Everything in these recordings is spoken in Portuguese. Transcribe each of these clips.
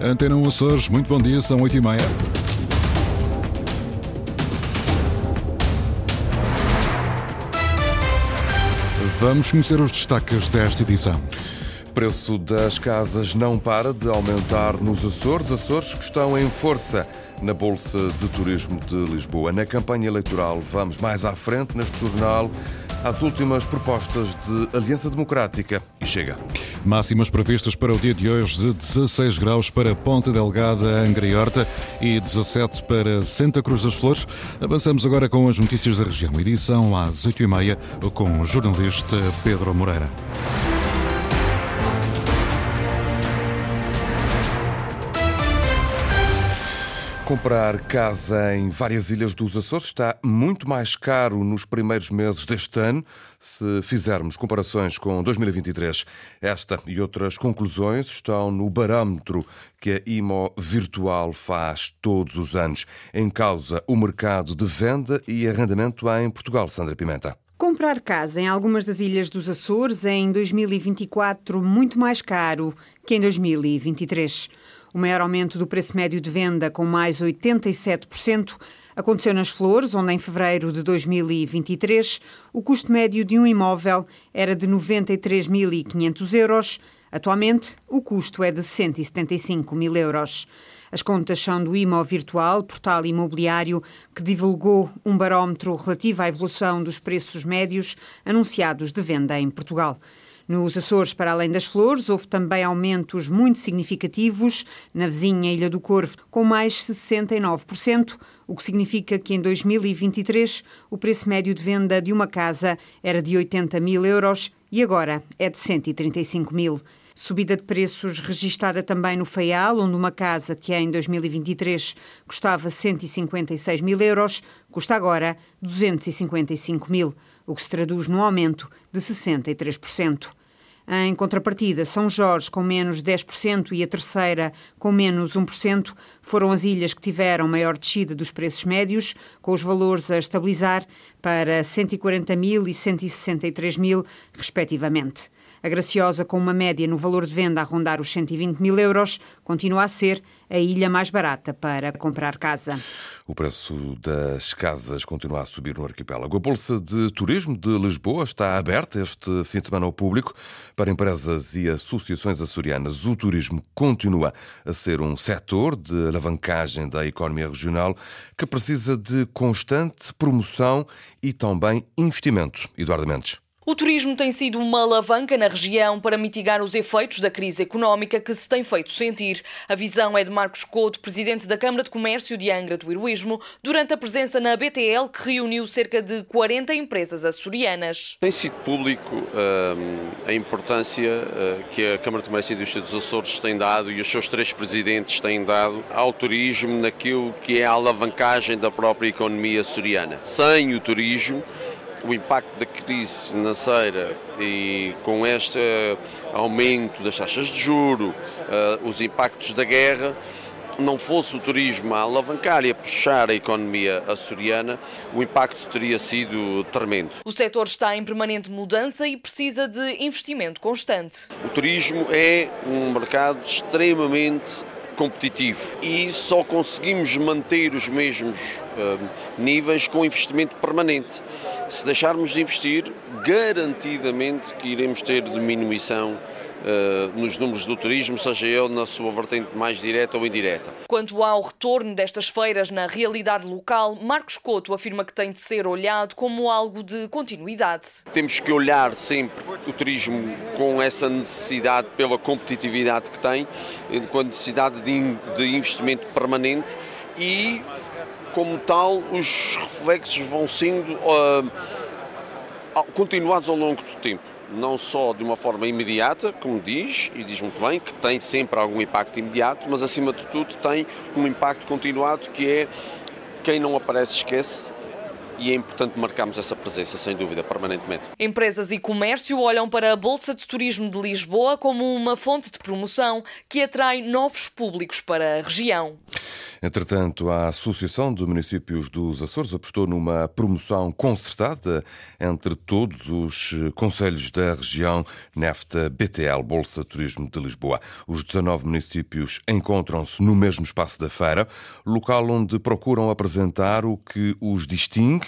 Antena 1 Açores, muito bom dia, são 8h30. Vamos conhecer os destaques desta edição. O preço das casas não para de aumentar nos Açores. Açores que estão em força na Bolsa de Turismo de Lisboa. Na campanha eleitoral, vamos mais à frente neste jornal às últimas propostas de Aliança Democrática e chega. Máximas previstas para o dia de hoje de 16 graus para Ponta Delgada, Angra e Horta e 17 para Santa Cruz das Flores. Avançamos agora com as notícias da região. Edição às 8h30 com o jornalista Pedro Moreira. Comprar casa em várias ilhas dos Açores está muito mais caro nos primeiros meses deste ano, se fizermos comparações com 2023. Esta e outras conclusões estão no barâmetro que a IMO Virtual faz todos os anos. Em causa o mercado de venda e arrendamento em Portugal, Sandra Pimenta. Comprar casa em algumas das ilhas dos Açores é em 2024 muito mais caro que em 2023. O maior aumento do preço médio de venda, com mais 87%, aconteceu nas Flores, onde em fevereiro de 2023 o custo médio de um imóvel era de 93.500 euros. Atualmente, o custo é de 175 mil euros. As contas são do IMO Virtual, portal imobiliário, que divulgou um barómetro relativo à evolução dos preços médios anunciados de venda em Portugal. Nos Açores, para além das flores, houve também aumentos muito significativos na vizinha Ilha do Corvo, com mais 69%, o que significa que em 2023 o preço médio de venda de uma casa era de 80 mil euros e agora é de 135 mil. Subida de preços registada também no Faial, onde uma casa que em 2023 custava 156 mil euros, custa agora 255 mil, o que se traduz num aumento de 63%. Em contrapartida, São Jorge com menos 10% e a terceira com menos 1% foram as ilhas que tiveram maior descida dos preços médios, com os valores a estabilizar para 140 mil e 163 mil, respectivamente. A Graciosa, com uma média no valor de venda a rondar os 120 mil euros, continua a ser a ilha mais barata para comprar casa. O preço das casas continua a subir no arquipélago. A Bolsa de Turismo de Lisboa está aberta este fim de semana ao público para empresas e associações açorianas. O turismo continua a ser um setor de alavancagem da economia regional que precisa de constante promoção e também investimento. Eduardo Mendes. O turismo tem sido uma alavanca na região para mitigar os efeitos da crise económica que se tem feito sentir. A visão é de Marcos Couto, presidente da Câmara de Comércio de Angra do Heroísmo, durante a presença na BTL, que reuniu cerca de 40 empresas açorianas. Tem sido público hum, a importância uh, que a Câmara de Comércio e Indústria dos Açores tem dado e os seus três presidentes têm dado ao turismo naquilo que é a alavancagem da própria economia açoriana. Sem o turismo, o impacto da crise financeira e com este aumento das taxas de juro, eh, os impactos da guerra, não fosse o turismo a alavancar e a puxar a economia açoriana, o impacto teria sido tremendo. O setor está em permanente mudança e precisa de investimento constante. O turismo é um mercado extremamente competitivo e só conseguimos manter os mesmos uh, níveis com investimento permanente. Se deixarmos de investir, garantidamente que iremos ter diminuição nos números do turismo, seja ele na sua vertente mais direta ou indireta. Quanto ao retorno destas feiras na realidade local, Marcos Couto afirma que tem de ser olhado como algo de continuidade. Temos que olhar sempre o turismo com essa necessidade pela competitividade que tem, com a necessidade de, de investimento permanente e, como tal, os reflexos vão sendo uh, continuados ao longo do tempo não só de uma forma imediata, como diz, e diz muito bem, que tem sempre algum impacto imediato, mas acima de tudo tem um impacto continuado que é quem não aparece esquece e é importante marcarmos essa presença, sem dúvida, permanentemente. Empresas e comércio olham para a Bolsa de Turismo de Lisboa como uma fonte de promoção que atrai novos públicos para a região. Entretanto, a Associação de Municípios dos Açores apostou numa promoção concertada entre todos os conselhos da região nesta BTL, Bolsa Turismo de Lisboa. Os 19 municípios encontram-se no mesmo espaço da feira, local onde procuram apresentar o que os distingue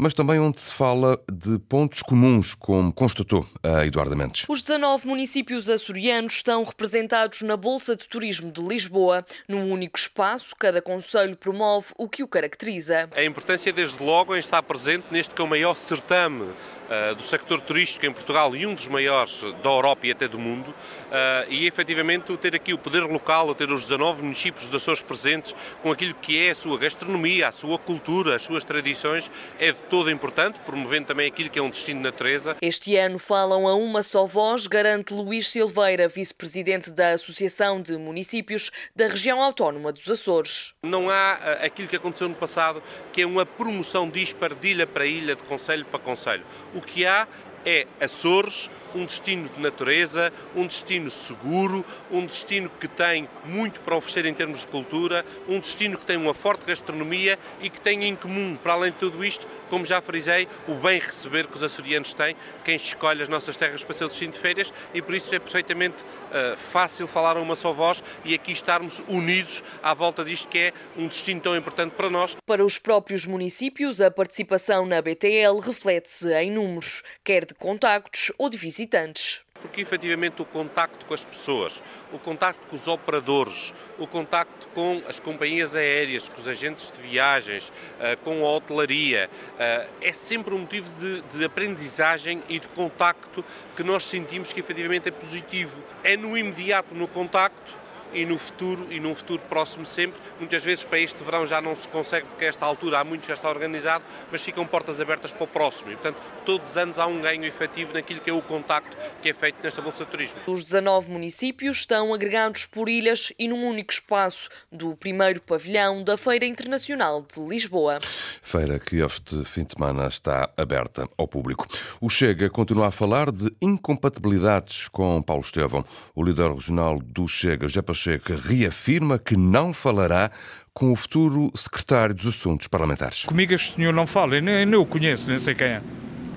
mas também onde se fala de pontos comuns, como constatou a Eduardo Mendes. Os 19 municípios açorianos estão representados na Bolsa de Turismo de Lisboa. Num único espaço, cada conselho promove o que o caracteriza. A importância, desde logo, em estar presente neste que é o maior certame uh, do sector turístico em Portugal e um dos maiores da Europa e até do mundo. Uh, e, efetivamente, ter aqui o poder local, ter os 19 municípios dos Açores presentes com aquilo que é a sua gastronomia, a sua cultura, as suas tradições, é de todo importante, promovendo também aquilo que é um destino de natureza. Este ano falam a uma só voz, garante Luís Silveira, vice-presidente da Associação de Municípios da Região Autónoma dos Açores. Não há eh, aquilo que aconteceu no passado, que é uma promoção dispar de ilha para ilha, de conselho para conselho. O que há é Açores, um destino de natureza, um destino seguro, um destino que tem muito para oferecer em termos de cultura, um destino que tem uma forte gastronomia e que tem em comum, para além de tudo isto, como já frisei, o bem receber que os açorianos têm, quem escolhe as nossas terras para ser destino de férias e por isso é perfeitamente uh, fácil falar a uma só voz e aqui estarmos unidos à volta disto que é um destino tão importante para nós. Para os próprios municípios, a participação na BTL reflete-se em números, quer de contactos ou de visitas visitantes. Porque efetivamente o contacto com as pessoas, o contacto com os operadores, o contacto com as companhias aéreas, com os agentes de viagens, eh, com a hotelaria, eh, é sempre um motivo de, de aprendizagem e de contacto que nós sentimos que efetivamente é positivo. É no imediato, no contacto, e no futuro, e num futuro próximo sempre. Muitas vezes para este verão já não se consegue, porque a esta altura há muito já está organizado, mas ficam portas abertas para o próximo. E, portanto, todos os anos há um ganho efetivo naquilo que é o contacto que é feito nesta Bolsa de Turismo. Os 19 municípios estão agregados por ilhas e num único espaço do primeiro pavilhão da Feira Internacional de Lisboa. Feira que este fim de semana está aberta ao público. O Chega continua a falar de incompatibilidades com Paulo Estevão. O líder regional do Chega, Jepa Pacheco reafirma que não falará com o futuro secretário dos Assuntos Parlamentares. Comigo este senhor não fala, eu nem, nem o conheço, nem sei quem é.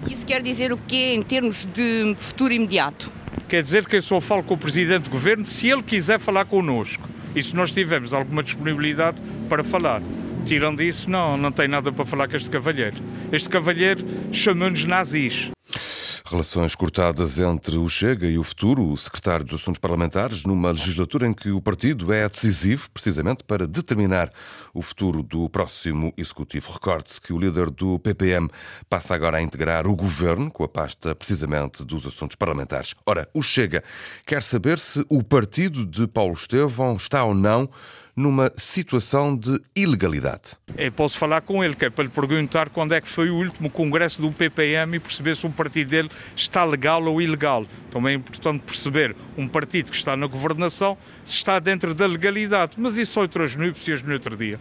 Isso quer dizer o quê em termos de futuro imediato? Quer dizer que eu só falo com o Presidente do Governo se ele quiser falar connosco e se nós tivermos alguma disponibilidade para falar. Tirando isso, não, não tem nada para falar com este cavalheiro. Este cavalheiro chamou-nos nazis. Relações cortadas entre o Chega e o futuro, o secretário dos Assuntos Parlamentares, numa legislatura em que o partido é decisivo, precisamente para determinar o futuro do próximo executivo. Recorde-se que o líder do PPM passa agora a integrar o governo com a pasta precisamente dos assuntos parlamentares. Ora, o Chega quer saber se o partido de Paulo Estevão está ou não numa situação de ilegalidade. Eu posso falar com ele, que é para lhe perguntar quando é que foi o último congresso do PPM e perceber se o partido dele está legal ou ilegal. Também é importante perceber um partido que está na governação se está dentro da legalidade, mas isso são outras núpcias no outro dia.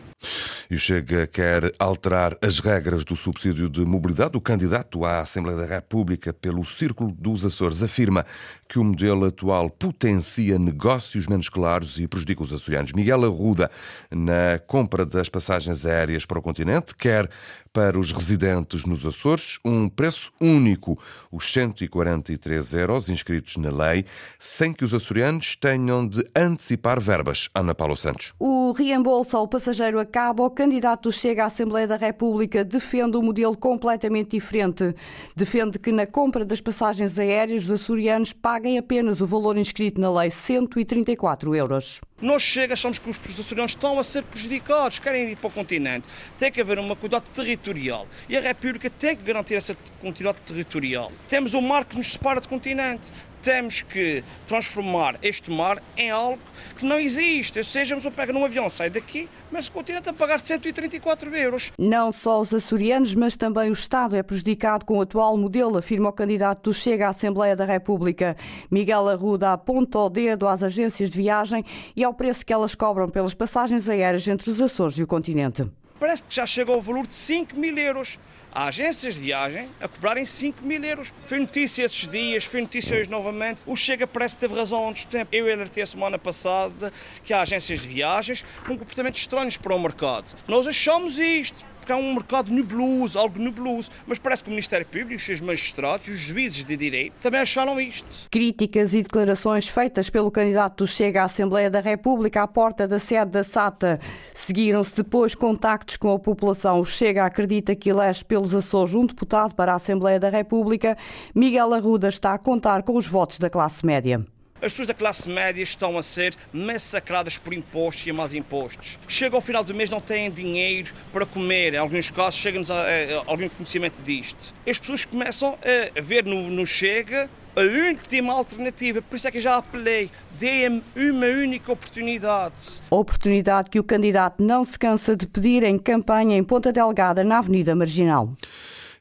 E o Chega quer alterar as regras do subsídio de mobilidade. O candidato à Assembleia da República pelo Círculo dos Açores afirma que o modelo atual potencia negócios menos claros e prejudica os açorianos. Miguel Arruda, na compra das passagens aéreas para o continente, quer para os residentes nos Açores um preço único, os 143 euros inscritos na lei, sem que os açorianos tenham de antecipar verbas. Ana Paula Santos. O reembolso ao passageiro acaba. O candidato chega à Assembleia da República defende um modelo completamente diferente. Defende que na compra das passagens aéreas os açorianos paguem apenas o valor inscrito na lei, 134 euros. Nós chega, achamos que os açorianos estão a ser prejudicados, querem ir para o continente. Tem que haver uma cuidado territorial e a República tem que garantir essa continuidade territorial. Temos um mar que nos separa do continente temos que transformar este mar em algo que não existe. Ou seja, eu pego num avião, sai daqui, mas o continente a pagar 134 euros. Não só os açorianos, mas também o Estado é prejudicado com o atual modelo, afirma o candidato do Chega à Assembleia da República. Miguel Arruda aponta o dedo às agências de viagem e ao preço que elas cobram pelas passagens aéreas entre os Açores e o continente. Parece que já chegou ao valor de 5 mil euros Há agências de viagem a cobrarem 5 mil euros. Foi notícia esses dias, foi notícia hoje novamente. O Chega parece que teve razão há uns tempos. Eu alertei a semana passada que há agências de viagens com comportamentos estranhos para o mercado. Nós achamos isto porque há um mercado nebuloso, algo nebuloso. Mas parece que o Ministério Público, os seus magistrados, os juízes de direito também acharam isto. Críticas e declarações feitas pelo candidato Chega à Assembleia da República à porta da sede da SATA. Seguiram-se depois contactos com a população. O Chega acredita que elege pelos Açores um deputado para a Assembleia da República. Miguel Arruda está a contar com os votos da classe média. As pessoas da classe média estão a ser massacradas por impostos e mais impostos. Chega ao final do mês, não têm dinheiro para comer. Em alguns casos, chega-nos a, a, a, algum conhecimento disto. As pessoas começam a ver no, no Chega a última alternativa. Por isso é que já apelei. Dê-me uma única oportunidade. Oportunidade que o candidato não se cansa de pedir em campanha em Ponta Delgada, na Avenida Marginal.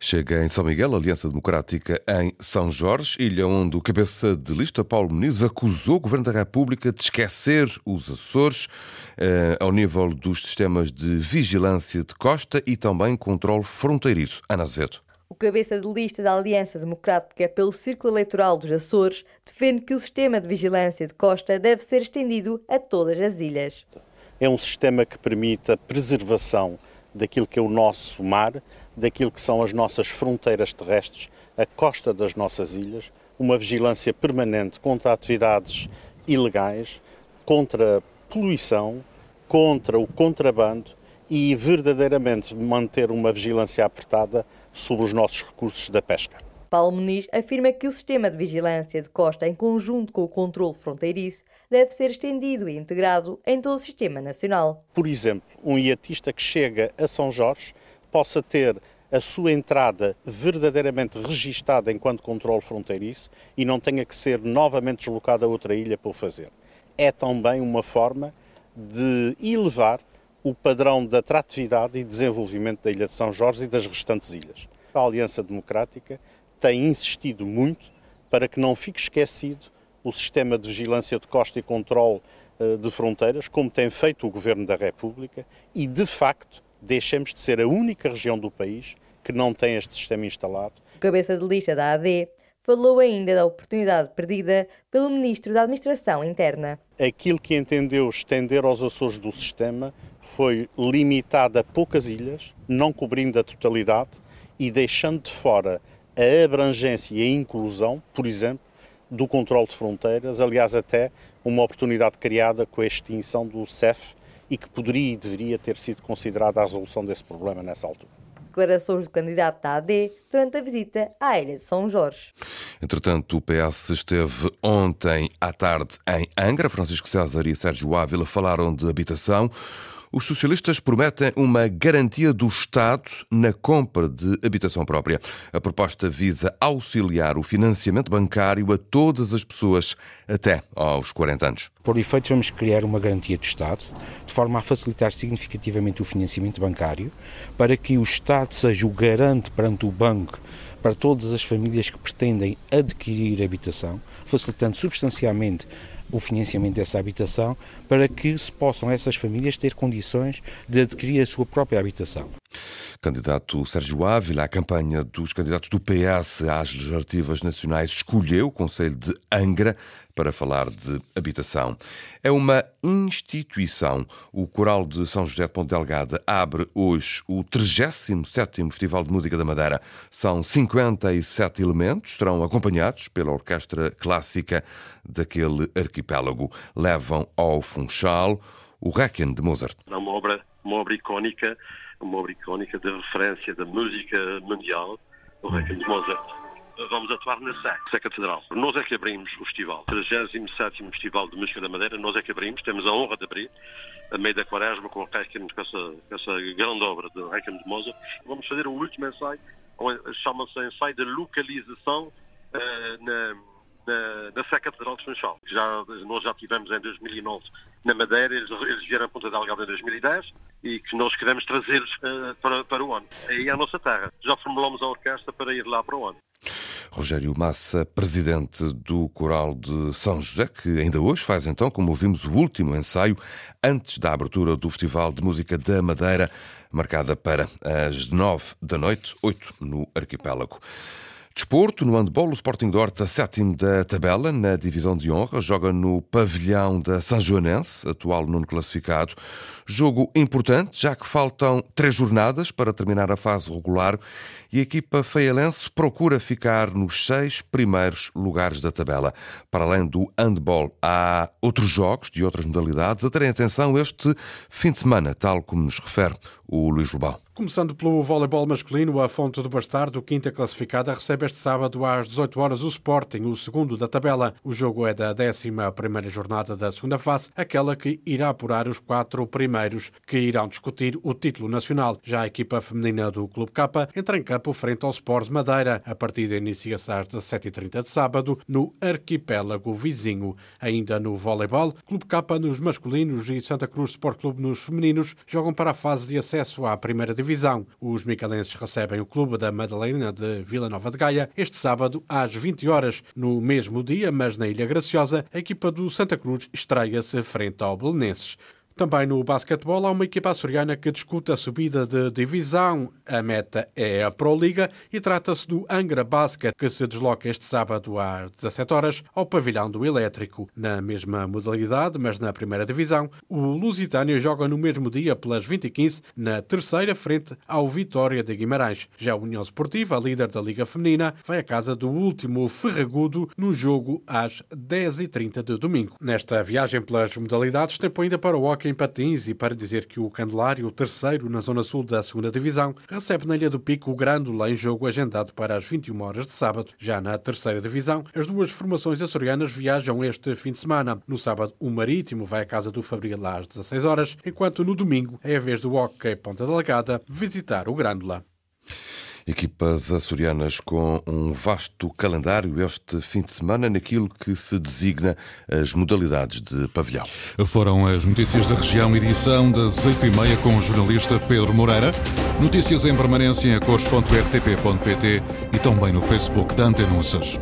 Chega em São Miguel, Aliança Democrática em São Jorge, ilha onde o cabeça de lista, Paulo Muniz, acusou o Governo da República de esquecer os Açores eh, ao nível dos sistemas de vigilância de costa e também controle fronteiriço. Ana Azevedo. O cabeça de lista da Aliança Democrática pelo Círculo Eleitoral dos Açores defende que o sistema de vigilância de costa deve ser estendido a todas as ilhas. É um sistema que permite a preservação daquilo que é o nosso mar, daquilo que são as nossas fronteiras terrestres, a costa das nossas ilhas, uma vigilância permanente contra atividades ilegais, contra poluição, contra o contrabando e verdadeiramente manter uma vigilância apertada sobre os nossos recursos da pesca. Paulo Muniz afirma que o sistema de vigilância de costa, em conjunto com o controle fronteiriço, deve ser estendido e integrado em todo o sistema nacional. Por exemplo, um iatista que chega a São Jorge possa ter a sua entrada verdadeiramente registada enquanto controle fronteiriço e não tenha que ser novamente deslocado a outra ilha para o fazer. É também uma forma de elevar o padrão de atratividade e desenvolvimento da Ilha de São Jorge e das restantes ilhas. A Aliança Democrática tem insistido muito para que não fique esquecido o sistema de vigilância de costa e controle eh, de fronteiras, como tem feito o Governo da República, e de facto deixemos de ser a única região do país que não tem este sistema instalado. O cabeça de lista da AD falou ainda da oportunidade perdida pelo Ministro da Administração Interna. Aquilo que entendeu estender aos Açores do sistema foi limitado a poucas ilhas, não cobrindo a totalidade e deixando de fora a abrangência e a inclusão, por exemplo, do controle de fronteiras, aliás até uma oportunidade criada com a extinção do CEF e que poderia e deveria ter sido considerada a resolução desse problema nessa altura declarações do candidato da AD durante a visita à Ilha de São Jorge. Entretanto, o PS esteve ontem à tarde em Angra. Francisco César e Sérgio Ávila falaram de habitação. Os socialistas prometem uma garantia do Estado na compra de habitação própria. A proposta visa auxiliar o financiamento bancário a todas as pessoas até aos 40 anos. Por efeito, vamos criar uma garantia do Estado, de forma a facilitar significativamente o financiamento bancário, para que o Estado seja o garante perante o banco para todas as famílias que pretendem adquirir habitação, facilitando substancialmente o financiamento dessa habitação para que se possam essas famílias ter condições de adquirir a sua própria habitação. Candidato Sérgio Ávila, a campanha dos candidatos do PS às legislativas nacionais escolheu o Conselho de Angra para falar de habitação. É uma instituição. O Coral de São José de Ponte Delgada abre hoje o 37º Festival de Música da Madeira. São 57 elementos, estarão acompanhados pela orquestra clássica daquele arquipélago. Levam ao Funchal o Requiem de Mozart. É uma obra, uma obra icónica uma obra icónica de referência da música mundial, o Requiem de Mozart. Vamos atuar na SEC, SEC Catedral. Nós é que abrimos o festival. 37 Festival de Música da Madeira, nós é que abrimos, temos a honra de abrir, a meio da quaresma, com, com, essa, com essa grande obra do Requiem de Mozart. Vamos fazer o último ensaio, chama-se ensaio de localização uh, na na, na Sé Catedral de Funchal. Já, nós já tivemos em 2009 na Madeira, eles, eles vieram a Ponta Delgada em 2010 e que nós queremos trazê-los uh, para, para o. Aí é a nossa terra. Já formulamos a orquestra para ir lá para o ano. Rogério Massa, presidente do Coral de São José, que ainda hoje faz então, como ouvimos, o último ensaio antes da abertura do Festival de Música da Madeira, marcada para as nove da noite, oito no arquipélago. Desporto, no handball, o Sporting de Horta, sétimo da tabela, na divisão de honra, joga no pavilhão da São Joanense, atual nono classificado. Jogo importante, já que faltam três jornadas para terminar a fase regular e a equipa feialense procura ficar nos seis primeiros lugares da tabela. Para além do handball, há outros jogos de outras modalidades a terem atenção este fim de semana, tal como nos refere o Luís Lobão. Começando pelo voleibol masculino, a Fonte do Bastardo, quinta classificada, recebe este sábado às 18 horas o Sporting, o segundo da tabela. O jogo é da 11 primeira jornada da segunda fase, aquela que irá apurar os quatro primeiros que irão discutir o título nacional. Já a equipa feminina do Clube Capa entra em campo frente ao Sports Madeira. A partida inicia-se às 17h30 de sábado no arquipélago vizinho. Ainda no voleibol, Clube Capa nos masculinos e Santa Cruz Sport Clube nos femininos jogam para a fase de acesso à primeira divisão. Os micalenses recebem o Clube da Madalena de Vila Nova de Gaia este sábado às 20 horas. No mesmo dia, mas na Ilha Graciosa, a equipa do Santa Cruz estreia-se frente ao Belenenses. Também no basquetebol há uma equipa açoriana que discute a subida de divisão. A meta é a Pro Liga e trata-se do Angra Basket, que se desloca este sábado às 17 horas ao pavilhão do Elétrico. Na mesma modalidade, mas na primeira divisão, o Lusitânia joga no mesmo dia pelas 20 e 15 na terceira frente ao Vitória de Guimarães. Já a União Esportiva, líder da Liga Feminina, vai à casa do último Ferragudo no jogo às 10h30 de domingo. Nesta viagem pelas modalidades, tempo ainda para o hockey em Patins e para dizer que o Candelário, o terceiro na zona sul da segunda divisão, recebe na Ilha do Pico o Grândola em jogo agendado para as 21 horas de sábado. Já na terceira divisão, as duas formações açorianas viajam este fim de semana. No sábado, o Marítimo vai à casa do Fabril às 16 horas, enquanto no domingo é a vez do Hockey Ponta Delegada visitar o Grândola. Equipas açorianas com um vasto calendário este fim de semana naquilo que se designa as modalidades de pavilhão. Foram as notícias da região, edição das 8h30 com o jornalista Pedro Moreira. Notícias em permanência em acores.rtp.pt e também no Facebook da Antenúncias.